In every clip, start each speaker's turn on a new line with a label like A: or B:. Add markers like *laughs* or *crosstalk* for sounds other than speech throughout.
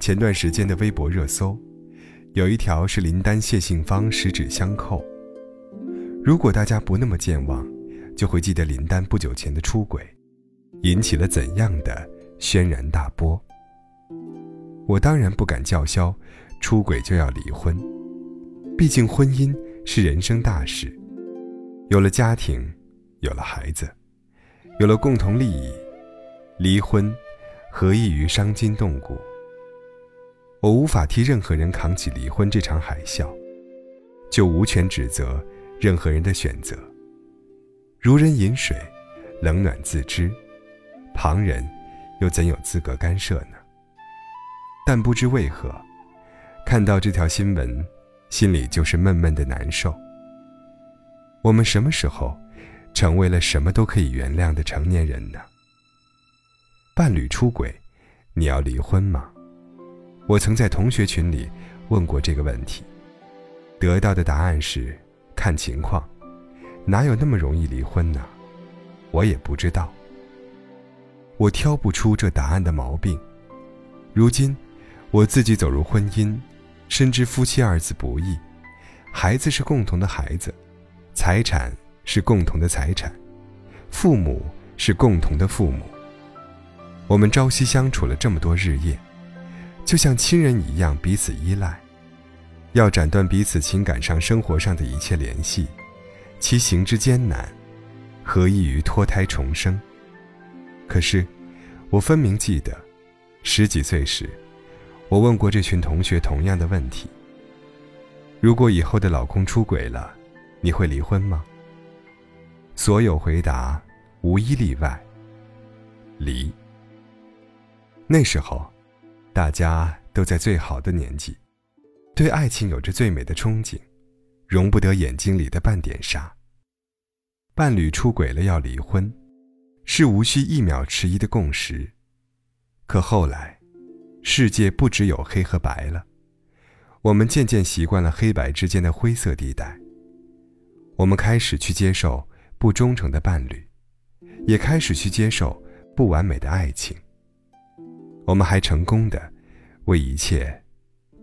A: 前段时间的微博热搜，有一条是林丹谢杏芳十指相扣。如果大家不那么健忘，就会记得林丹不久前的出轨，引起了怎样的轩然大波。我当然不敢叫嚣，出轨就要离婚，毕竟婚姻是人生大事，有了家庭，有了孩子，有了共同利益，离婚何异于伤筋动骨？我无法替任何人扛起离婚这场海啸，就无权指责任何人的选择。如人饮水，冷暖自知，旁人又怎有资格干涉呢？但不知为何，看到这条新闻，心里就是闷闷的难受。我们什么时候成为了什么都可以原谅的成年人呢？伴侣出轨，你要离婚吗？我曾在同学群里问过这个问题，得到的答案是看情况，哪有那么容易离婚呢？我也不知道，我挑不出这答案的毛病。如今，我自己走入婚姻，深知夫妻二字不易，孩子是共同的孩子，财产是共同的财产，父母是共同的父母。我们朝夕相处了这么多日夜。就像亲人一样彼此依赖，要斩断彼此情感上、生活上的一切联系，其行之艰难，何异于脱胎重生？可是，我分明记得，十几岁时，我问过这群同学同样的问题：如果以后的老公出轨了，你会离婚吗？所有回答无一例外，离。那时候。大家都在最好的年纪，对爱情有着最美的憧憬，容不得眼睛里的半点沙。伴侣出轨了要离婚，是无需一秒迟疑的共识。可后来，世界不只有黑和白了，我们渐渐习惯了黑白之间的灰色地带。我们开始去接受不忠诚的伴侣，也开始去接受不完美的爱情。我们还成功的为一切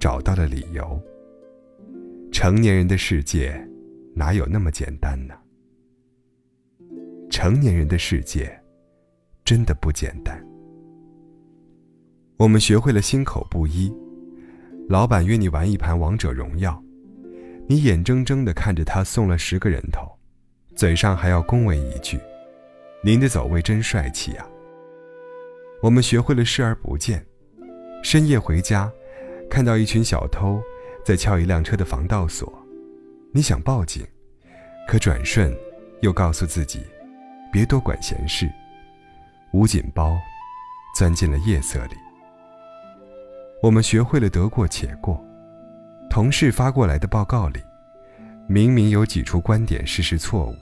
A: 找到了理由。成年人的世界哪有那么简单呢？成年人的世界真的不简单。我们学会了心口不一，老板约你玩一盘王者荣耀，你眼睁睁的看着他送了十个人头，嘴上还要恭维一句：“您的走位真帅气啊。”我们学会了视而不见，深夜回家，看到一群小偷在撬一辆车的防盗锁，你想报警，可转瞬又告诉自己，别多管闲事，捂紧包，钻进了夜色里。我们学会了得过且过，同事发过来的报告里，明明有几处观点事实错误，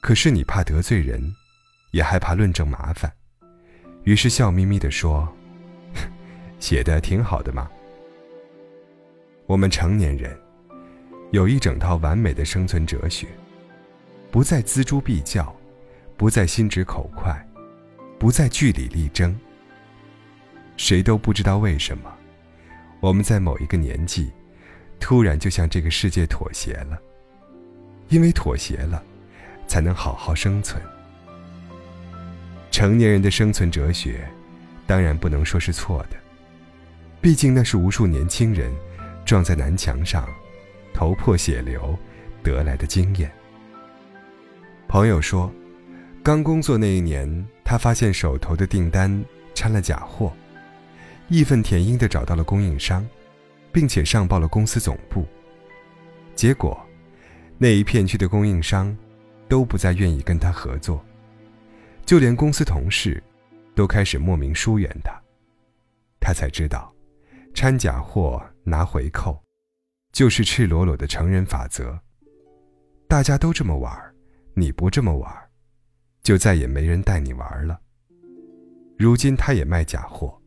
A: 可是你怕得罪人，也害怕论证麻烦。于是笑眯眯地说：“ *laughs* 写的挺好的嘛。”我们成年人有一整套完美的生存哲学，不再锱铢必较，不再心直口快，不再据理力争。谁都不知道为什么，我们在某一个年纪，突然就向这个世界妥协了。因为妥协了，才能好好生存。成年人的生存哲学，当然不能说是错的，毕竟那是无数年轻人撞在南墙上，头破血流得来的经验。朋友说，刚工作那一年，他发现手头的订单掺了假货，义愤填膺地找到了供应商，并且上报了公司总部。结果，那一片区的供应商都不再愿意跟他合作。就连公司同事，都开始莫名疏远他。他才知道，掺假货拿回扣，就是赤裸裸的成人法则。大家都这么玩你不这么玩就再也没人带你玩了。如今他也卖假货，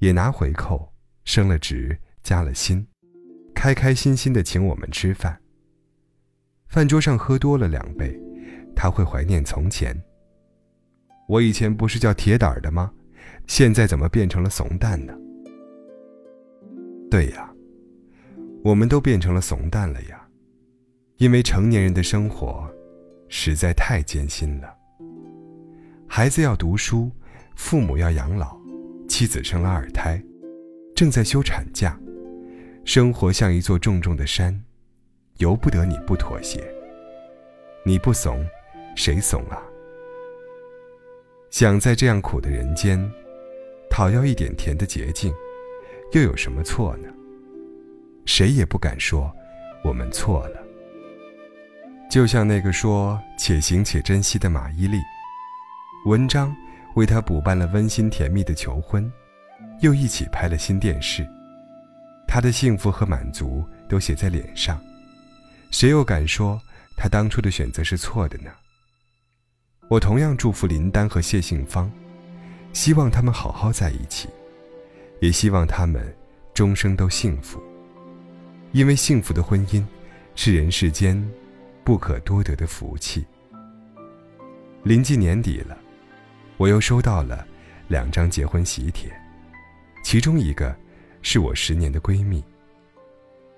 A: 也拿回扣，升了职，加了薪，开开心心的请我们吃饭。饭桌上喝多了两杯，他会怀念从前。我以前不是叫铁胆的吗？现在怎么变成了怂蛋呢？对呀，我们都变成了怂蛋了呀，因为成年人的生活实在太艰辛了。孩子要读书，父母要养老，妻子生了二胎，正在休产假，生活像一座重重的山，由不得你不妥协。你不怂，谁怂啊？想在这样苦的人间，讨要一点甜的捷径，又有什么错呢？谁也不敢说我们错了。就像那个说“且行且珍惜”的马伊琍，文章为她补办了温馨甜蜜的求婚，又一起拍了新电视，她的幸福和满足都写在脸上，谁又敢说她当初的选择是错的呢？我同样祝福林丹和谢杏芳，希望他们好好在一起，也希望他们终生都幸福。因为幸福的婚姻是人世间不可多得的福气。临近年底了，我又收到了两张结婚喜帖，其中一个是我十年的闺蜜。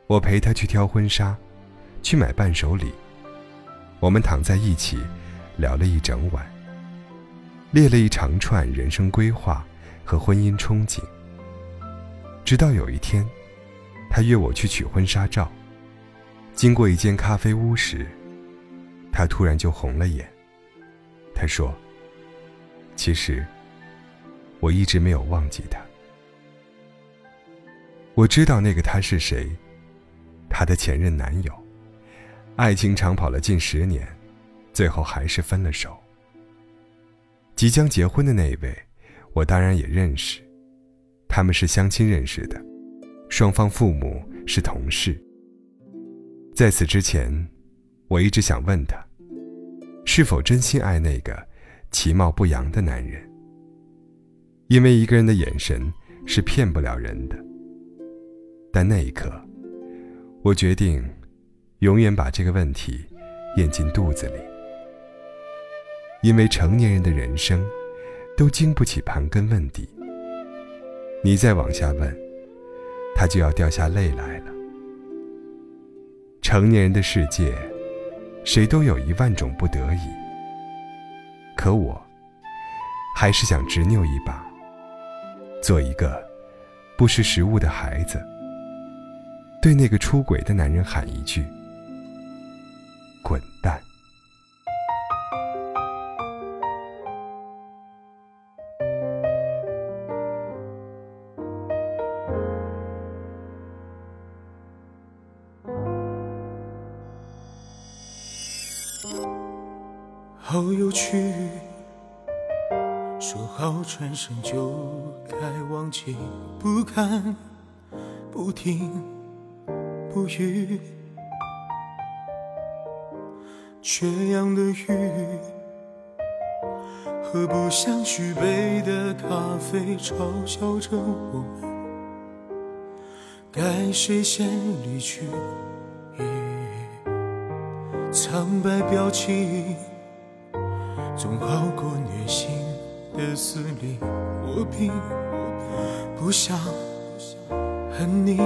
A: 我陪她去挑婚纱，去买伴手礼，我们躺在一起。聊了一整晚，列了一长串人生规划和婚姻憧憬。直到有一天，他约我去取婚纱照。经过一间咖啡屋时，他突然就红了眼。他说：“其实，我一直没有忘记他。我知道那个他是谁，他的前任男友，爱情长跑了近十年。”最后还是分了手。即将结婚的那一位，我当然也认识，他们是相亲认识的，双方父母是同事。在此之前，我一直想问他，是否真心爱那个其貌不扬的男人？因为一个人的眼神是骗不了人的。但那一刻，我决定，永远把这个问题咽进肚子里。因为成年人的人生，都经不起盘根问底。你再往下问，他就要掉下泪来了。成年人的世界，谁都有一万种不得已。可我，还是想执拗一把，做一个不识时务的孩子，对那个出轨的男人喊一句：“
B: 好有趣，说好转身就该忘记，不看不听不语，缺氧的鱼，喝不下续杯的咖啡，嘲笑着我们，该谁先离去？苍白表情。总好过虐心的撕裂，我并不想恨你。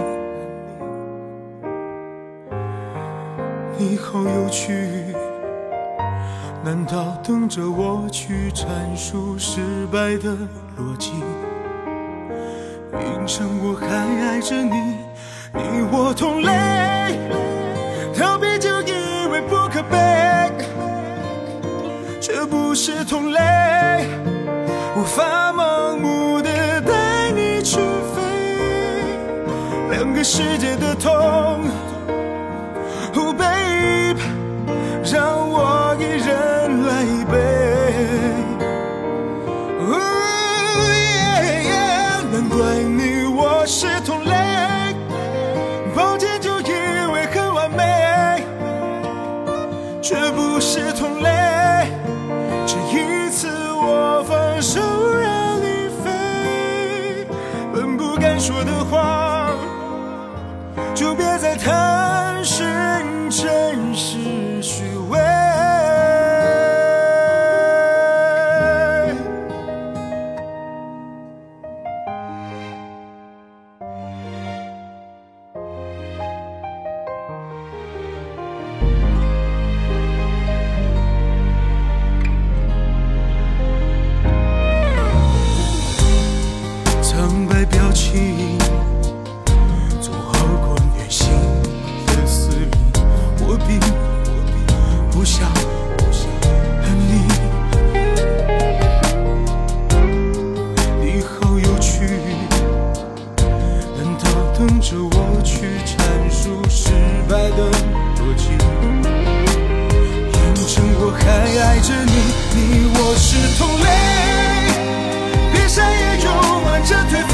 B: 你好有趣，难道等着我去阐述失败的逻辑？硬撑我还爱着你，你我同类，逃避就以为不可悲。这不是同类，无法盲目的带你去飞，两个世界的痛。Oh babe，说的话，就别再谈。等着我去阐述失败的逻辑，反正我还爱着你，你我是同类，别深夜又挽着对方。